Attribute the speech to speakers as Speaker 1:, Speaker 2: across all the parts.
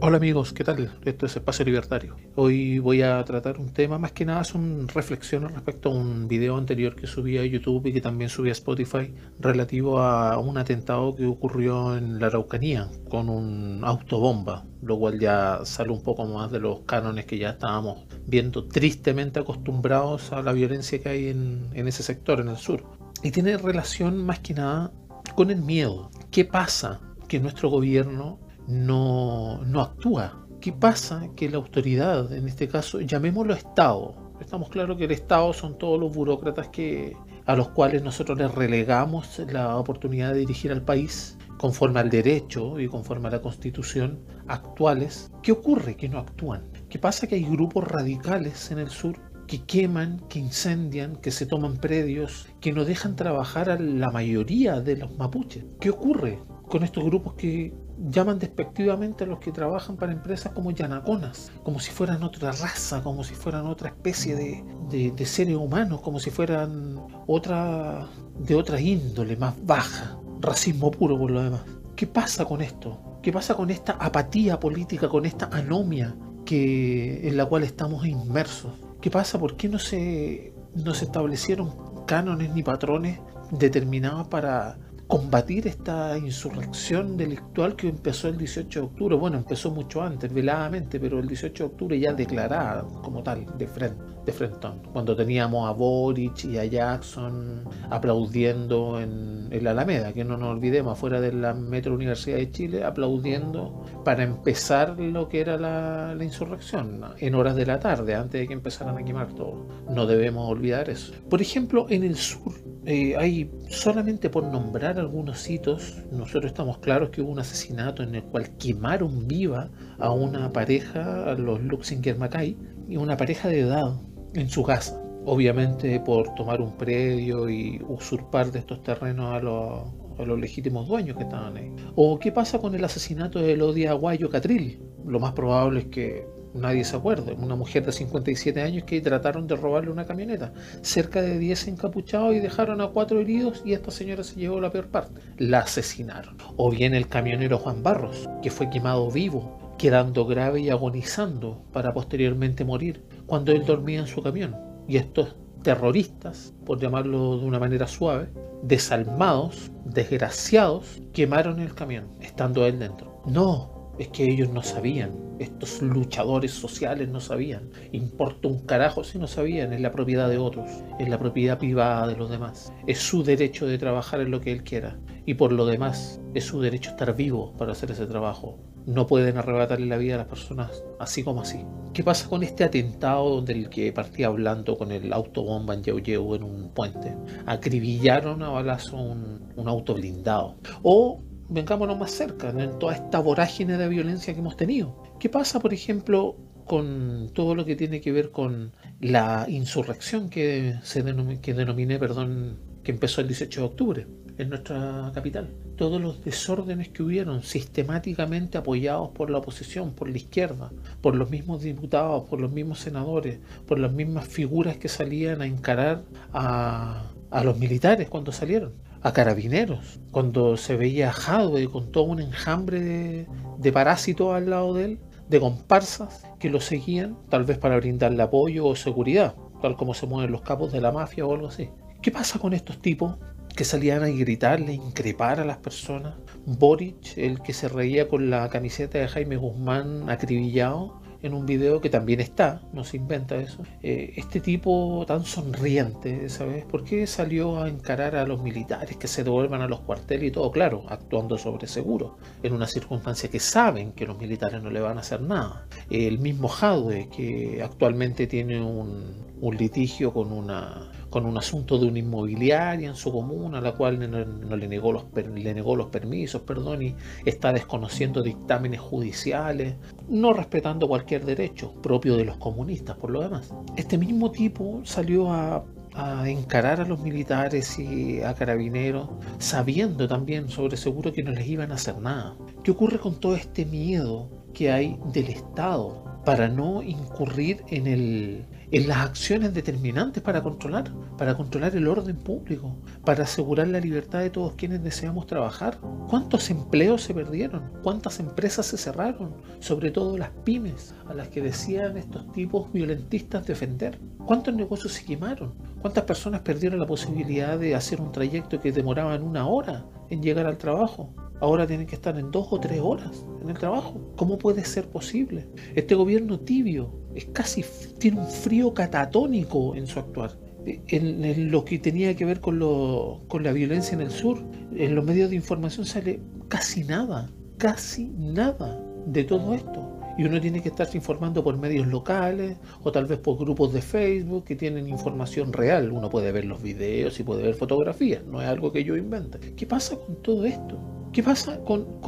Speaker 1: Hola amigos, ¿qué tal? Esto es Espacio Libertario. Hoy voy a tratar un tema, más que nada son reflexiones respecto a un video anterior que subí a YouTube y que también subí a Spotify relativo a un atentado que ocurrió en la Araucanía con un autobomba, lo cual ya sale un poco más de los cánones que ya estábamos viendo tristemente acostumbrados a la violencia que hay en, en ese sector, en el sur. Y tiene relación más que nada con el miedo. ¿Qué pasa que nuestro gobierno no, no actúa. ¿Qué pasa? Que la autoridad, en este caso, llamémoslo Estado, estamos claros que el Estado son todos los burócratas que, a los cuales nosotros les relegamos la oportunidad de dirigir al país conforme al derecho y conforme a la constitución actuales. ¿Qué ocurre? Que no actúan. ¿Qué pasa? Que hay grupos radicales en el sur que queman, que incendian, que se toman predios, que no dejan trabajar a la mayoría de los mapuches. ¿Qué ocurre con estos grupos que llaman despectivamente a los que trabajan para empresas como yanaconas, como si fueran otra raza, como si fueran otra especie de, de, seres humanos, como si fueran otra de otra índole más baja, racismo puro por lo demás. ¿Qué pasa con esto? ¿Qué pasa con esta apatía política, con esta anomia en la cual estamos inmersos? ¿Qué pasa? ¿Por qué no se, no se establecieron cánones ni patrones determinados para combatir esta insurrección delictual que empezó el 18 de octubre. Bueno, empezó mucho antes, veladamente, pero el 18 de octubre ya declarada como tal, de frente, de frentón. Cuando teníamos a Boric y a Jackson aplaudiendo en, la Alameda, que no nos olvidemos, afuera de la Metro Universidad de Chile, aplaudiendo para empezar lo que era la insurrección, en horas de la tarde, antes de que empezaran a quemar todo. No debemos olvidar eso. Por ejemplo, en el sur, eh, hay solamente por nombrar algunos hitos, nosotros estamos claros que hubo un asesinato en el cual quemaron viva a una pareja, a los Luxinger Mackay, y una pareja de edad en su casa. Obviamente por tomar un predio y usurpar de estos terrenos a los, a legítimos dueños que estaban ahí. ¿O qué pasa con el asesinato de Elodia Aguayo Catril? Lo más probable es que nadie se acuerda, una mujer de 57 años que trataron de robarle una camioneta, cerca de 10 encapuchados y dejaron a cuatro heridos y esta señora se llevó la peor parte, la asesinaron. O bien el camionero Juan Barros, que fue quemado vivo, quedando grave y agonizando para posteriormente morir cuando él dormía en su camión. Y estos terroristas, por llamarlo de una manera suave, desalmados, desgraciados, quemaron el camión, estando él dentro. No, es que ellos no sabían, estos luchadores sociales no sabían. Importa un carajo si no sabían, es la propiedad de otros, es la propiedad privada de los demás. Es su derecho de trabajar en lo que él quiera. Y por lo demás, es su derecho estar vivo para hacer ese trabajo. No pueden arrebatarle la vida a las personas así como así. ¿Qué pasa con este atentado donde el que partía hablando con el autobomba en Yeu en un puente? Acribillaron a balazo un, un auto blindado. O vengámonos más cerca, en toda esta vorágine de violencia que hemos tenido. ¿Qué pasa, por ejemplo, con todo lo que tiene que ver con la insurrección que, se que denominé, perdón, que empezó el 18 de octubre en nuestra capital? Todos los desórdenes que hubieron sistemáticamente apoyados por la oposición, por la izquierda, por los mismos diputados, por los mismos senadores, por las mismas figuras que salían a encarar a los militares cuando salieron a carabineros, cuando se veía a Hadwe con todo un enjambre de, de parásitos al lado de él, de comparsas que lo seguían, tal vez para brindarle apoyo o seguridad, tal como se mueven los capos de la mafia o algo así. ¿Qué pasa con estos tipos que salían a gritarle, increpar a las personas? Boric, el que se reía con la camiseta de Jaime Guzmán acribillado, en un video que también está, no se inventa eso, eh, este tipo tan sonriente, ¿sabes? ¿Por qué salió a encarar a los militares que se devuelvan a los cuarteles y todo? Claro, actuando sobre seguro, en una circunstancia que saben que los militares no le van a hacer nada. El mismo Jadwe, que actualmente tiene un, un litigio con una con un asunto de una inmobiliaria en su comuna, a la cual no, le, negó los, le negó los permisos, perdón, y está desconociendo dictámenes judiciales, no respetando cualquier derecho propio de los comunistas, por lo demás. Este mismo tipo salió a a encarar a los militares y a carabineros, sabiendo también sobre seguro que no les iban a hacer nada. ¿Qué ocurre con todo este miedo que hay del Estado para no incurrir en, el, en las acciones determinantes para controlar, para controlar el orden público, para asegurar la libertad de todos quienes deseamos trabajar. ¿Cuántos empleos se perdieron? ¿Cuántas empresas se cerraron? Sobre todo las pymes, a las que decían estos tipos violentistas defender. ¿Cuántos negocios se quemaron? ¿Cuántas personas perdieron la posibilidad de hacer un trayecto que demoraba una hora en llegar al trabajo? Ahora tienen que estar en dos o tres horas en el trabajo. ¿Cómo puede ser posible? Este gobierno tibio es casi tiene un frío catatónico en su actuar. En, lo que tenía que ver con, lo, con la violencia en el sur, en los medios de información sale casi nada, casi nada de todo esto. Y uno tiene que estarse informando por medios locales o tal vez por grupos de Facebook que tienen información real. Uno puede ver los videos y puede ver fotografías, no es algo que yo invente. ¿Qué pasa con todo esto? ¿Qué pasa con,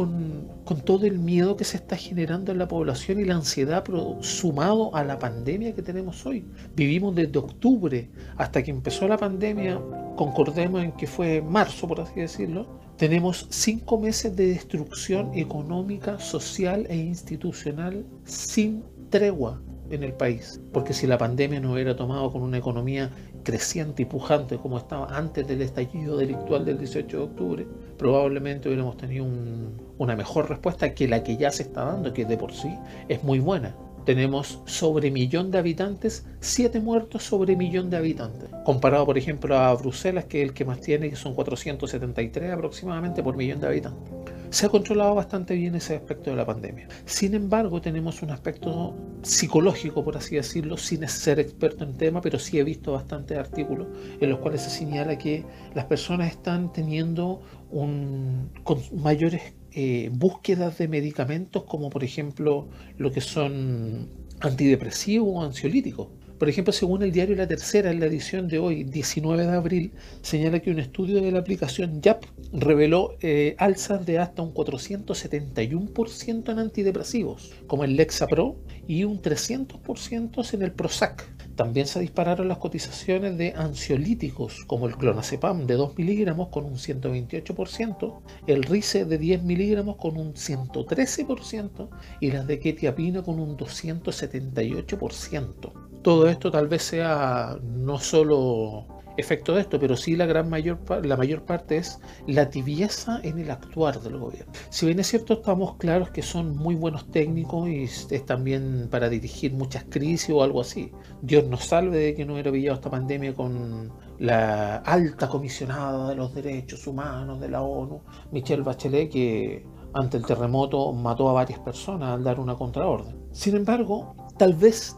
Speaker 1: todo el miedo que se está generando en la población y la ansiedad sumado a la pandemia que tenemos hoy? Vivimos desde octubre hasta que empezó la pandemia, concordemos en que fue marzo, por así decirlo, tenemos cinco meses de destrucción económica, social e institucional sin tregua en el país. Porque si la pandemia no hubiera tomado con una economía creciente y pujante como estaba antes del estallido delictual del 18 de octubre, probablemente hubiéramos tenido una mejor respuesta que la que ya se está dando, que de por sí es muy buena. Tenemos sobre millón de habitantes, siete muertos sobre millón de habitantes. Comparado, por ejemplo, a Bruselas, que es el que más tiene, que son 473 aproximadamente por millón de habitantes se ha controlado bastante bien ese aspecto de la pandemia. Sin embargo, tenemos un aspecto psicológico, por así decirlo, sin ser experto en tema, pero sí he visto bastantes artículos en los cuales se señala que las personas están teniendo un, mayores eh, búsquedas de medicamentos, como por ejemplo lo que son antidepresivos o ansiolíticos. Por ejemplo, según el diario La Tercera, en la edición de hoy, 19 de abril, señala que un estudio de la aplicación YAP reveló eh, alzas de hasta un 471% en antidepresivos, como el Lexapro, y un 300% en el Prozac. También se dispararon las cotizaciones de ansiolíticos, como el clonazepam de 2 miligramos con un 128%, el Rice de 10 miligramos con un 113% y las de ketiapina con un 278%. Todo esto tal vez sea no solo efecto de esto, pero sí la gran mayor, la mayor parte es la tibieza en el actuar del gobierno. Si bien es cierto, estamos claros que son muy buenos técnicos y es también para dirigir muchas crisis o algo así. Dios nos salve de que no hubiera pillado esta pandemia con la alta comisionada de los derechos humanos de la ONU, Michelle Bachelet, que ante el terremoto mató a varias personas al dar una contraorden. Sin embargo, tal vez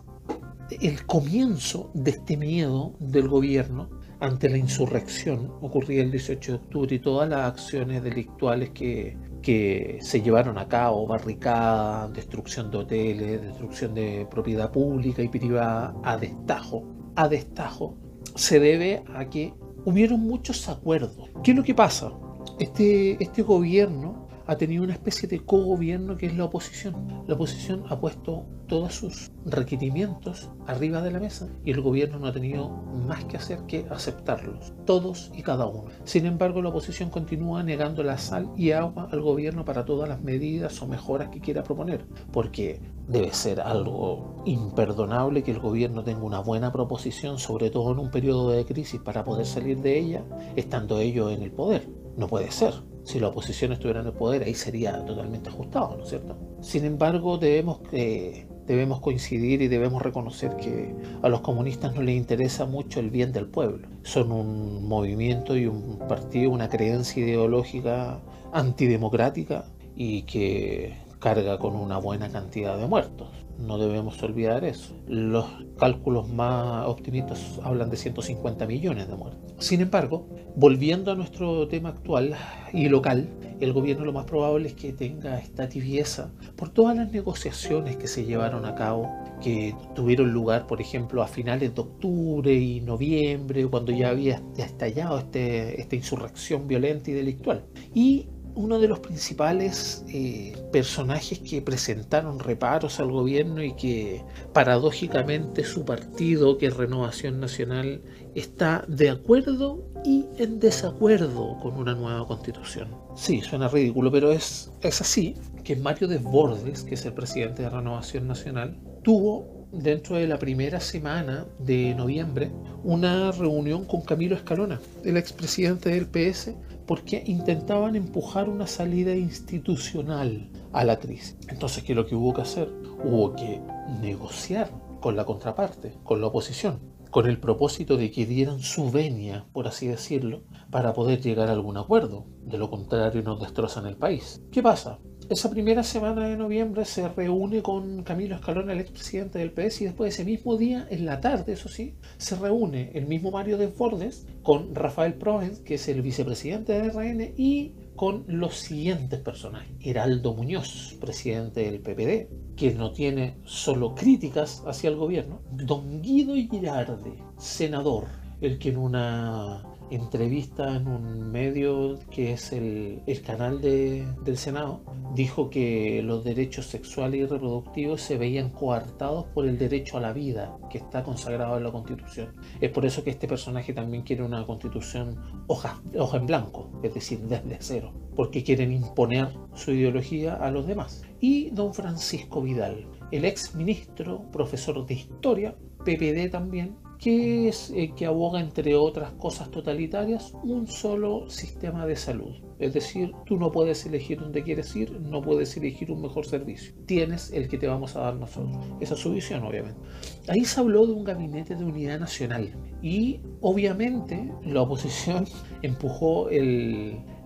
Speaker 1: el comienzo de este miedo del gobierno ante la insurrección ocurrida el 18 de octubre y todas las acciones delictuales que, que se llevaron a cabo, barricada, destrucción de hoteles, destrucción de propiedad pública y privada a destajo, a destajo, se debe a que hubieron muchos acuerdos. ¿Qué es lo que pasa? Este, este gobierno ha tenido una especie de cogobierno que es la oposición. La oposición ha puesto todos sus requerimientos arriba de la mesa y el gobierno no ha tenido más que hacer que aceptarlos, todos y cada uno. Sin embargo, la oposición continúa negando la sal y agua al gobierno para todas las medidas o mejoras que quiera proponer, porque debe ser algo imperdonable que el gobierno tenga una buena proposición, sobre todo en un periodo de crisis, para poder salir de ella, estando ellos en el poder. No puede ser si la oposición estuviera en el poder, ahí sería totalmente ajustado, ¿no es cierto? Sin embargo, debemos, eh, debemos coincidir y debemos reconocer que a los comunistas no les interesa mucho el bien del pueblo. Son un movimiento y un partido, una creencia ideológica antidemocrática y que carga con una buena cantidad de muertos. No debemos olvidar eso. Los cálculos más optimistas hablan de 150 millones de muertos. Sin embargo, volviendo a nuestro tema actual y local, el gobierno lo más probable es que tenga esta tibieza por todas las negociaciones que se llevaron a cabo, que tuvieron lugar, por ejemplo, a finales de octubre y noviembre, cuando ya había estallado este, esta insurrección violenta y delictual. Y uno de los principales eh, personajes que presentaron reparos al gobierno y que paradójicamente su partido, que es Renovación Nacional, está de acuerdo y en desacuerdo con una nueva constitución. Sí, suena ridículo, pero es, es así que Mario Desbordes, que es el presidente de Renovación Nacional, tuvo dentro de la primera semana de noviembre una reunión con Camilo Escalona, el expresidente del PS, porque intentaban empujar una salida institucional a la crisis. Entonces, ¿qué es lo que hubo que hacer? Hubo que negociar con la contraparte, con la oposición, con el propósito de que dieran su venia, por así decirlo, para poder llegar a algún acuerdo. De lo contrario, nos destrozan el país. ¿Qué pasa? Esa primera semana de noviembre se reúne con Camilo Escalón, el expresidente del PS, y después ese mismo día, en la tarde, eso sí, se reúne el mismo Mario Desbordes con Rafael Provence, que es el vicepresidente de RN, y con los siguientes personajes. Heraldo Muñoz, presidente del PPD, que no tiene solo críticas hacia el gobierno. Don Guido Girardi, senador, el que en una entrevista en un medio que es el, canal del Senado, dijo que los derechos sexuales y reproductivos se veían coartados por el derecho a la vida que está consagrado en la Constitución. Es por eso que este personaje también quiere una Constitución hoja, hoja en blanco, es decir, desde cero, porque quieren imponer su ideología a los demás. Y don Francisco Vidal, el ex ministro, profesor de historia, PPD también, que es eh, que aboga, entre otras cosas totalitarias, un solo sistema de salud. Es decir, tú no puedes elegir dónde quieres ir, no puedes elegir un mejor servicio. Tienes el que te vamos a dar nosotros. Esa es su visión, obviamente. Ahí se habló de un gabinete de unidad nacional y obviamente la oposición empujó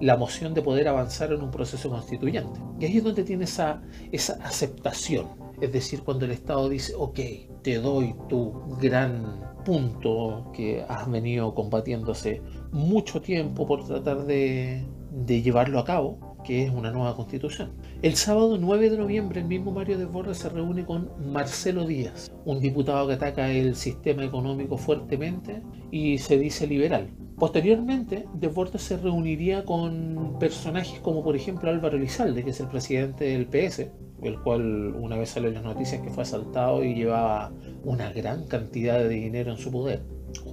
Speaker 1: la moción de poder avanzar en un proceso constituyente. Y ahí es donde tiene esa, esa aceptación. Es decir, cuando el Estado dice, ok, te doy tu gran punto que has venido combatiendo hace mucho tiempo por tratar de, llevarlo a cabo, que es una nueva constitución. El sábado 9 de noviembre el mismo Mario Desbordes se reúne con Marcelo Díaz, un diputado que ataca el sistema económico fuertemente y se dice liberal. Posteriormente, Desbordes se reuniría con personajes como por ejemplo Álvaro Elizalde, que es el presidente del PS, el cual una vez salió en las noticias que fue asaltado y llevaba una gran cantidad de dinero en su poder,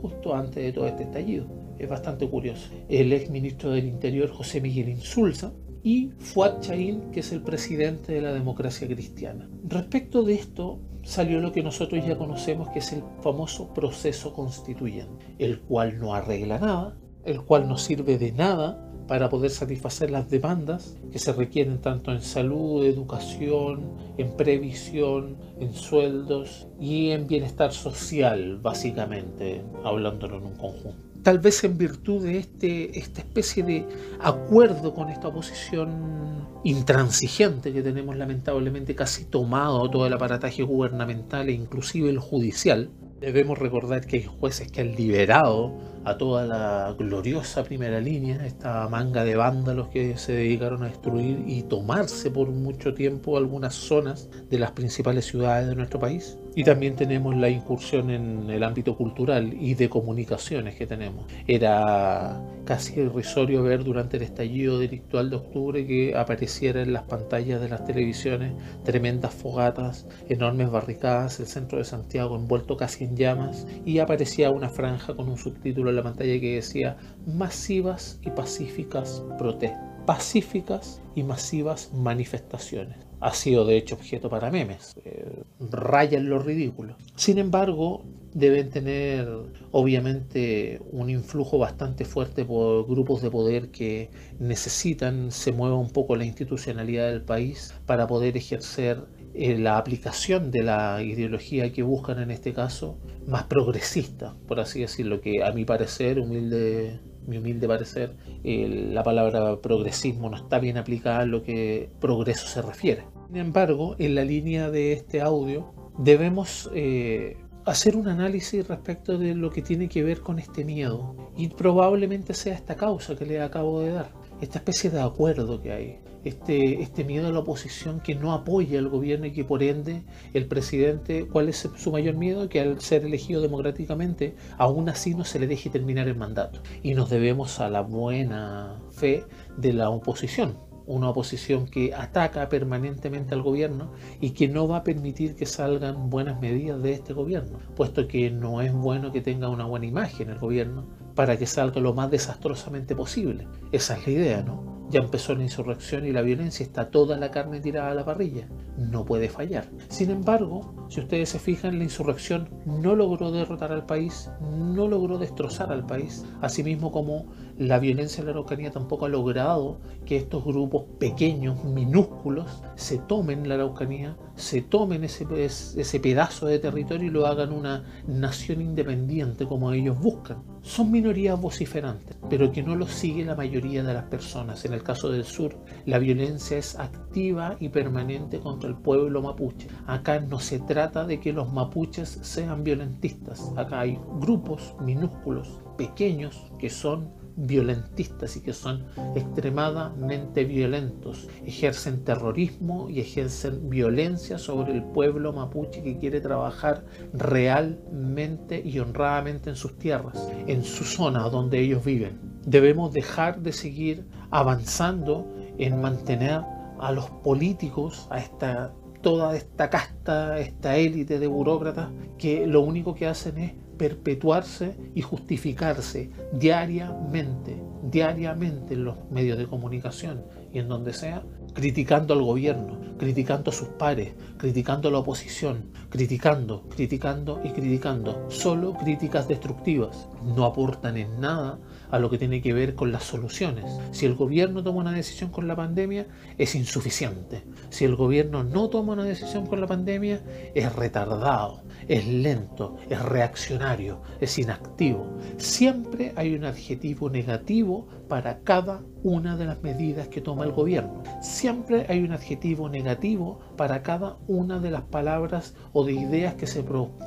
Speaker 1: justo antes de todo este estallido. Es bastante curioso. El ex ministro del Interior, José Miguel Insulza, y Fuad Chaín, que es el presidente de la democracia cristiana. Respecto de esto, salió lo que nosotros ya conocemos, que es el famoso proceso constituyente, el cual no arregla nada, el cual no sirve de nada para poder satisfacer las demandas que se requieren tanto en salud, educación, en previsión, en sueldos y en bienestar social, básicamente, hablándolo en un conjunto. Tal vez en virtud de este, esta especie de acuerdo con esta oposición intransigente que tenemos lamentablemente casi tomado todo el aparataje gubernamental e inclusive el judicial, debemos recordar que hay jueces que han liberado a toda la gloriosa primera línea, esta manga de vándalos que se dedicaron a destruir y tomarse por mucho tiempo algunas zonas de las principales ciudades de nuestro país. Y también tenemos la incursión en el ámbito cultural y de comunicaciones que tenemos. Era casi irrisorio ver durante el estallido delictual de octubre que apareciera en las pantallas de las televisiones tremendas fogatas, enormes barricadas, el centro de Santiago envuelto casi en llamas y aparecía una franja con un subtítulo la pantalla que decía masivas y pacíficas protestas. Pacíficas y masivas manifestaciones ha sido de hecho objeto para memes. Eh, rayan lo ridículo. Sin embargo, deben tener obviamente un influjo bastante fuerte por grupos de poder que necesitan se mueva un poco la institucionalidad del país para poder ejercer eh, la aplicación de la ideología que buscan en este caso más progresista, por así decirlo, que a mi parecer, humilde mi humilde parecer, la palabra progresismo no está bien aplicada a lo que progreso se refiere. Sin embargo, en la línea de este audio debemos eh, hacer un análisis respecto de lo que tiene que ver con este miedo. Y probablemente sea esta causa que le acabo de dar, esta especie de acuerdo que hay. Este, este miedo a la oposición que no apoya al gobierno y que por ende el presidente, ¿cuál es su mayor miedo? Que al ser elegido democráticamente, aún así no se le deje terminar el mandato. Y nos debemos a la buena fe de la oposición una oposición que ataca permanentemente al gobierno y que no va a permitir que salgan buenas medidas de este gobierno, puesto que no es bueno que tenga una buena imagen el gobierno para que salga lo más desastrosamente posible. Esa es la idea, ¿no? Ya empezó la insurrección y la violencia, está toda la carne tirada a la parrilla. No puede fallar. Sin embargo, si ustedes se fijan, la insurrección no logró derrotar al país, no logró destrozar al país, asimismo como la violencia en la Araucanía tampoco ha logrado que estos grupos pequeños, minúsculos, se tomen la Araucanía, se tomen ese, pedazo de territorio y lo hagan una nación independiente como ellos buscan. Son minorías vociferantes, pero que no lo sigue la mayoría de las personas. En el caso del sur, la violencia es activa y permanente contra el pueblo mapuche. Acá no se trata de que los mapuches sean violentistas. Acá hay grupos minúsculos, pequeños, que son violentistas y que son extremadamente violentos, ejercen terrorismo y ejercen violencia sobre el pueblo mapuche que quiere trabajar realmente y honradamente en sus tierras, en su zona donde ellos viven. Debemos dejar de seguir avanzando en mantener a los políticos, a esta toda esta casta, esta élite de burócratas que lo único que hacen es perpetuarse y justificarse diariamente, diariamente en los medios de comunicación y en donde sea, criticando al gobierno, criticando a sus pares, criticando a la oposición, criticando, criticando y criticando. Solo críticas destructivas. No aportan en nada a lo que tiene que ver con las soluciones. Si el gobierno toma una decisión con la pandemia, es insuficiente. Si el gobierno no toma una decisión con la pandemia, es retardado, es lento, es reaccionario, es inactivo. Siempre hay un adjetivo negativo para cada una de las medidas que toma el gobierno. Siempre hay un adjetivo negativo para cada una de las palabras o de ideas que se,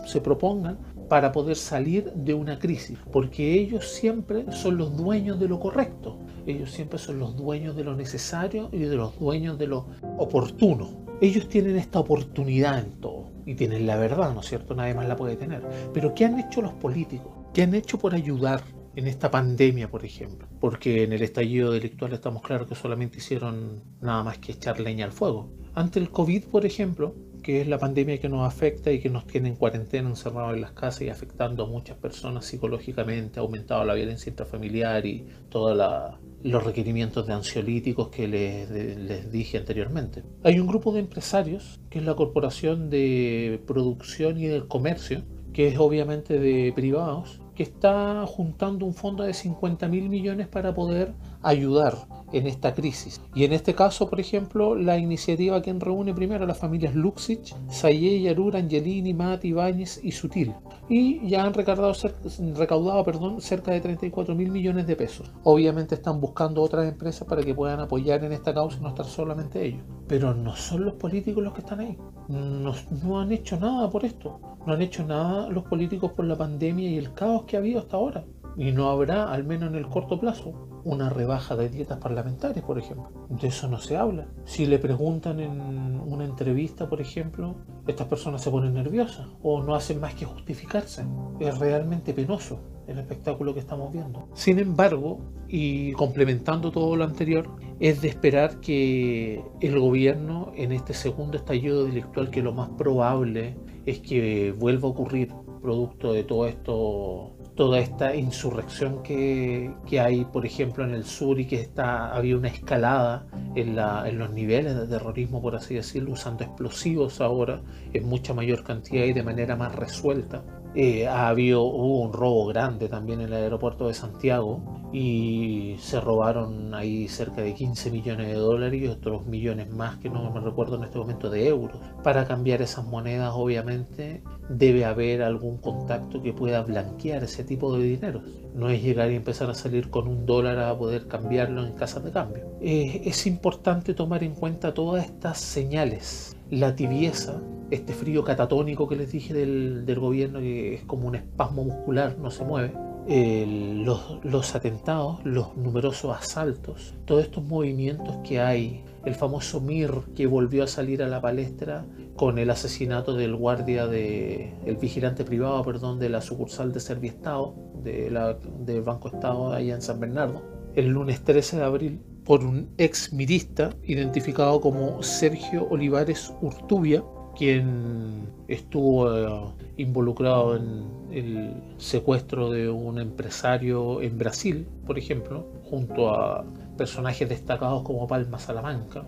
Speaker 1: se propongan para poder salir de una crisis, porque ellos siempre son los dueños de lo correcto, ellos siempre son los dueños de lo necesario y de los dueños de lo oportuno. Ellos tienen esta oportunidad en todo y tienen la verdad, ¿no es cierto? Nadie más la puede tener. Pero ¿qué han hecho los políticos? ¿Qué han hecho por ayudar en esta pandemia, por ejemplo? Porque en el estallido delictual estamos claros que solamente hicieron nada más que echar leña al fuego. Ante el COVID, por ejemplo, que es la pandemia que nos afecta y que nos tiene en cuarentena, encerrados en las casas y afectando a muchas personas psicológicamente, ha aumentado la violencia intrafamiliar y todos los requerimientos de ansiolíticos que les, les, dije anteriormente. Hay un grupo de empresarios, que es la Corporación de Producción y del Comercio, que es obviamente de privados, que está juntando un fondo de 50 mil millones para poder ayudar en esta crisis. Y en este caso, por ejemplo, la iniciativa que reúne primero a las familias Luxich, Saye, Yarur, Angelini, Mati, Ibáñez y Sutil. Y ya han recaudado, recaudado perdón, cerca de 34 mil millones de pesos. Obviamente están buscando otras empresas para que puedan apoyar en esta causa y no estar solamente ellos. Pero no son los políticos los que están ahí. No, no han hecho nada por esto. No han hecho nada los políticos por la pandemia y el caos que ha habido hasta ahora. Y no habrá, al menos en el corto plazo, una rebaja de dietas parlamentarias, por ejemplo. De eso no se habla. Si le preguntan en una entrevista, por ejemplo, estas personas se ponen nerviosas o no hacen más que justificarse. Es realmente penoso el espectáculo que estamos viendo. Sin embargo, y complementando todo lo anterior, es de esperar que el gobierno en este segundo estallido delictual, que lo más probable es que vuelva a ocurrir producto de todo esto toda esta insurrección que, hay, por ejemplo, en el sur y que está, había una escalada en, en, los niveles de terrorismo, por así decirlo, usando explosivos ahora en mucha mayor cantidad y de manera más resuelta. Eh, ha habido, hubo un robo grande también en el aeropuerto de Santiago y se robaron ahí cerca de 15 millones de dólares y otros millones más que no me recuerdo en este momento de euros. Para cambiar esas monedas obviamente debe haber algún contacto que pueda blanquear ese tipo de dinero. No es llegar y empezar a salir con un dólar a poder cambiarlo en casas de cambio. Eh, es importante tomar en cuenta todas estas señales. La tibieza este frío catatónico que les dije del, del gobierno, que es como un espasmo muscular, no se mueve, los, los, atentados, los numerosos asaltos, todos estos movimientos que hay, el famoso Mir que volvió a salir a la palestra con el asesinato del guardia de el vigilante privado, perdón, de la sucursal de Serviestado, de la, del Banco Estado allá en San Bernardo, el lunes 13 de abril por un ex mirista identificado como Sergio Olivares Urtubia, quien estuvo eh, involucrado en el secuestro de un empresario en Brasil, por ejemplo, junto a personajes destacados como Palma Salamanca,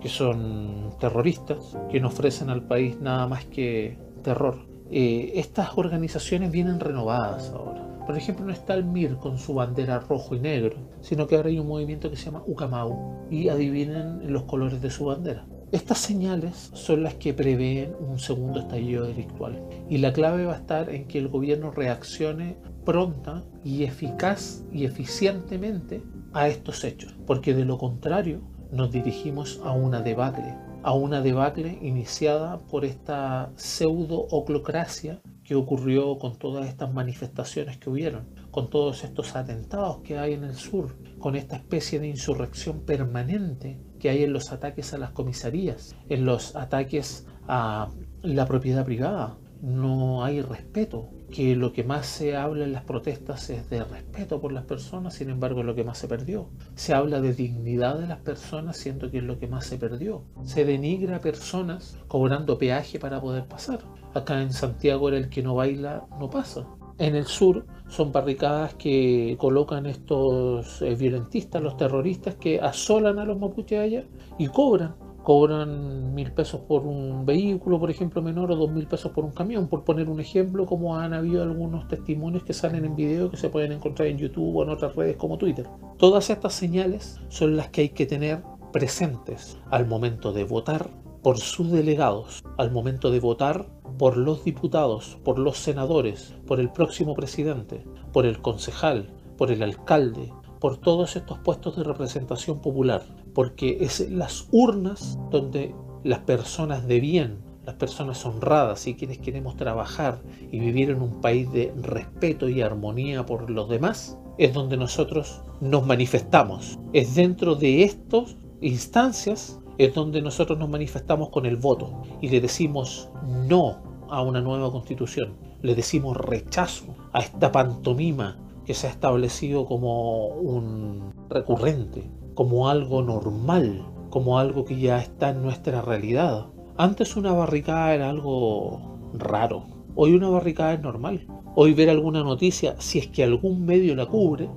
Speaker 1: que son terroristas, que no ofrecen al país nada más que terror. Eh, estas organizaciones vienen renovadas ahora. Por ejemplo, no está el MIR con su bandera rojo y negro, sino que ahora hay un movimiento que se llama Ucamau y adivinen los colores de su bandera. Estas señales son las que prevén un segundo estallido delictual y la clave va a estar en que el gobierno reaccione pronta y eficaz y eficientemente a estos hechos, porque de lo contrario nos dirigimos a una debacle, a una debacle iniciada por esta pseudo-oclocracia que ocurrió con todas estas manifestaciones que hubieron, con todos estos atentados que hay en el sur, con esta especie de insurrección permanente que hay en los ataques a las comisarías, en los ataques a la propiedad privada. No hay respeto, que lo que más se habla en las protestas es de respeto por las personas, sin embargo es lo que más se perdió. Se habla de dignidad de las personas, siendo que es lo que más se perdió. Se denigra a personas cobrando peaje para poder pasar. Acá en Santiago el que no baila, no pasa. En el sur son barricadas que colocan estos eh, violentistas, los terroristas que asolan a los mapuches allá y cobran. Cobran mil pesos por un vehículo, por ejemplo, menor, o dos mil pesos por un camión, por poner un ejemplo, como han habido algunos testimonios que salen en video que se pueden encontrar en YouTube o en otras redes como Twitter. Todas estas señales son las que hay que tener presentes al momento de votar por sus delegados, al momento de votar por los diputados, por los senadores, por el próximo presidente, por el concejal, por el alcalde, por todos estos puestos de representación popular, porque es las urnas donde las personas de bien, las personas honradas y quienes queremos trabajar y vivir en un país de respeto y armonía por los demás, es donde nosotros nos manifestamos. Es dentro de estas instancias es donde nosotros nos manifestamos con el voto y le decimos no a una nueva constitución, le decimos rechazo a esta pantomima que se ha establecido como un recurrente, como algo normal, como algo que ya está en nuestra realidad. Antes una barricada era algo raro, hoy una barricada es normal. Hoy ver alguna noticia, si es que algún medio la cubre,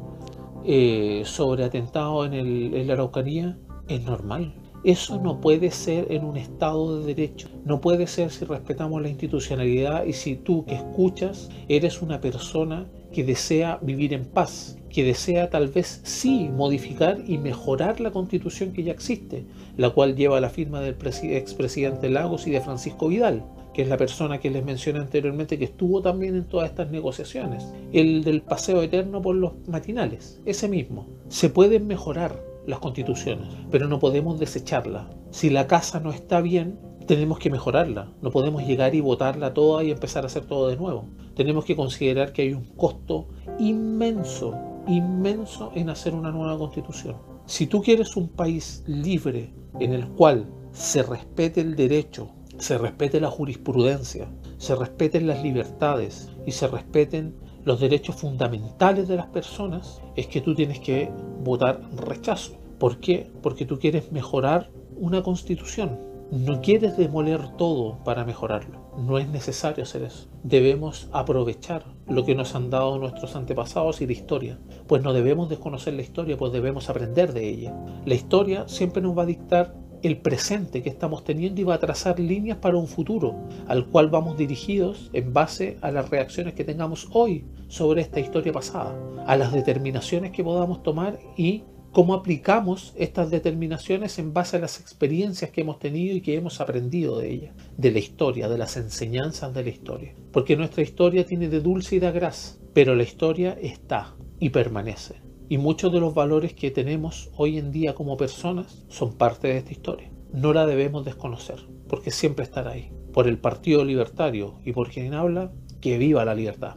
Speaker 1: eh, sobre atentado en, el, en la Araucanía, es normal. Eso no puede ser en un Estado de Derecho. No puede ser si respetamos la institucionalidad y si tú que escuchas eres una persona que desea vivir en paz, que desea tal vez sí modificar y mejorar la constitución que ya existe, la cual lleva la firma del expresidente Lagos y de Francisco Vidal que es la persona que les mencioné anteriormente que estuvo también en todas estas negociaciones. El del paseo eterno por los matinales, ese mismo. Se pueden mejorar, las constituciones, pero no podemos desecharla. Si la casa no está bien, tenemos que mejorarla. No podemos llegar y votarla toda y empezar a hacer todo de nuevo. Tenemos que considerar que hay un costo inmenso, inmenso en hacer una nueva constitución. Si tú quieres un país libre en el cual se respete el derecho, se respete la jurisprudencia, se respeten las libertades y se respeten los derechos fundamentales de las personas, es que tú tienes que votar rechazo. ¿Por qué? Porque tú quieres mejorar una constitución. No quieres demoler todo para mejorarlo. No es necesario hacer eso. Debemos aprovechar lo que nos han dado nuestros antepasados y la historia. Pues no debemos desconocer la historia, pues debemos aprender de ella. La historia siempre nos va a dictar el presente que estamos teniendo y va a trazar líneas para un futuro al cual vamos dirigidos en base a las reacciones que tengamos hoy sobre esta historia pasada, a las determinaciones que podamos tomar y cómo aplicamos estas determinaciones en base a las experiencias que hemos tenido y que hemos aprendido de ella, de la historia, de las enseñanzas de la historia. Porque nuestra historia tiene de dulce y de gras, pero la historia está y permanece. Y muchos de los valores que tenemos hoy en día como personas son parte de esta historia. No la debemos desconocer, porque siempre estará ahí. por el Partido Libertario y por quien habla, que viva la libertad.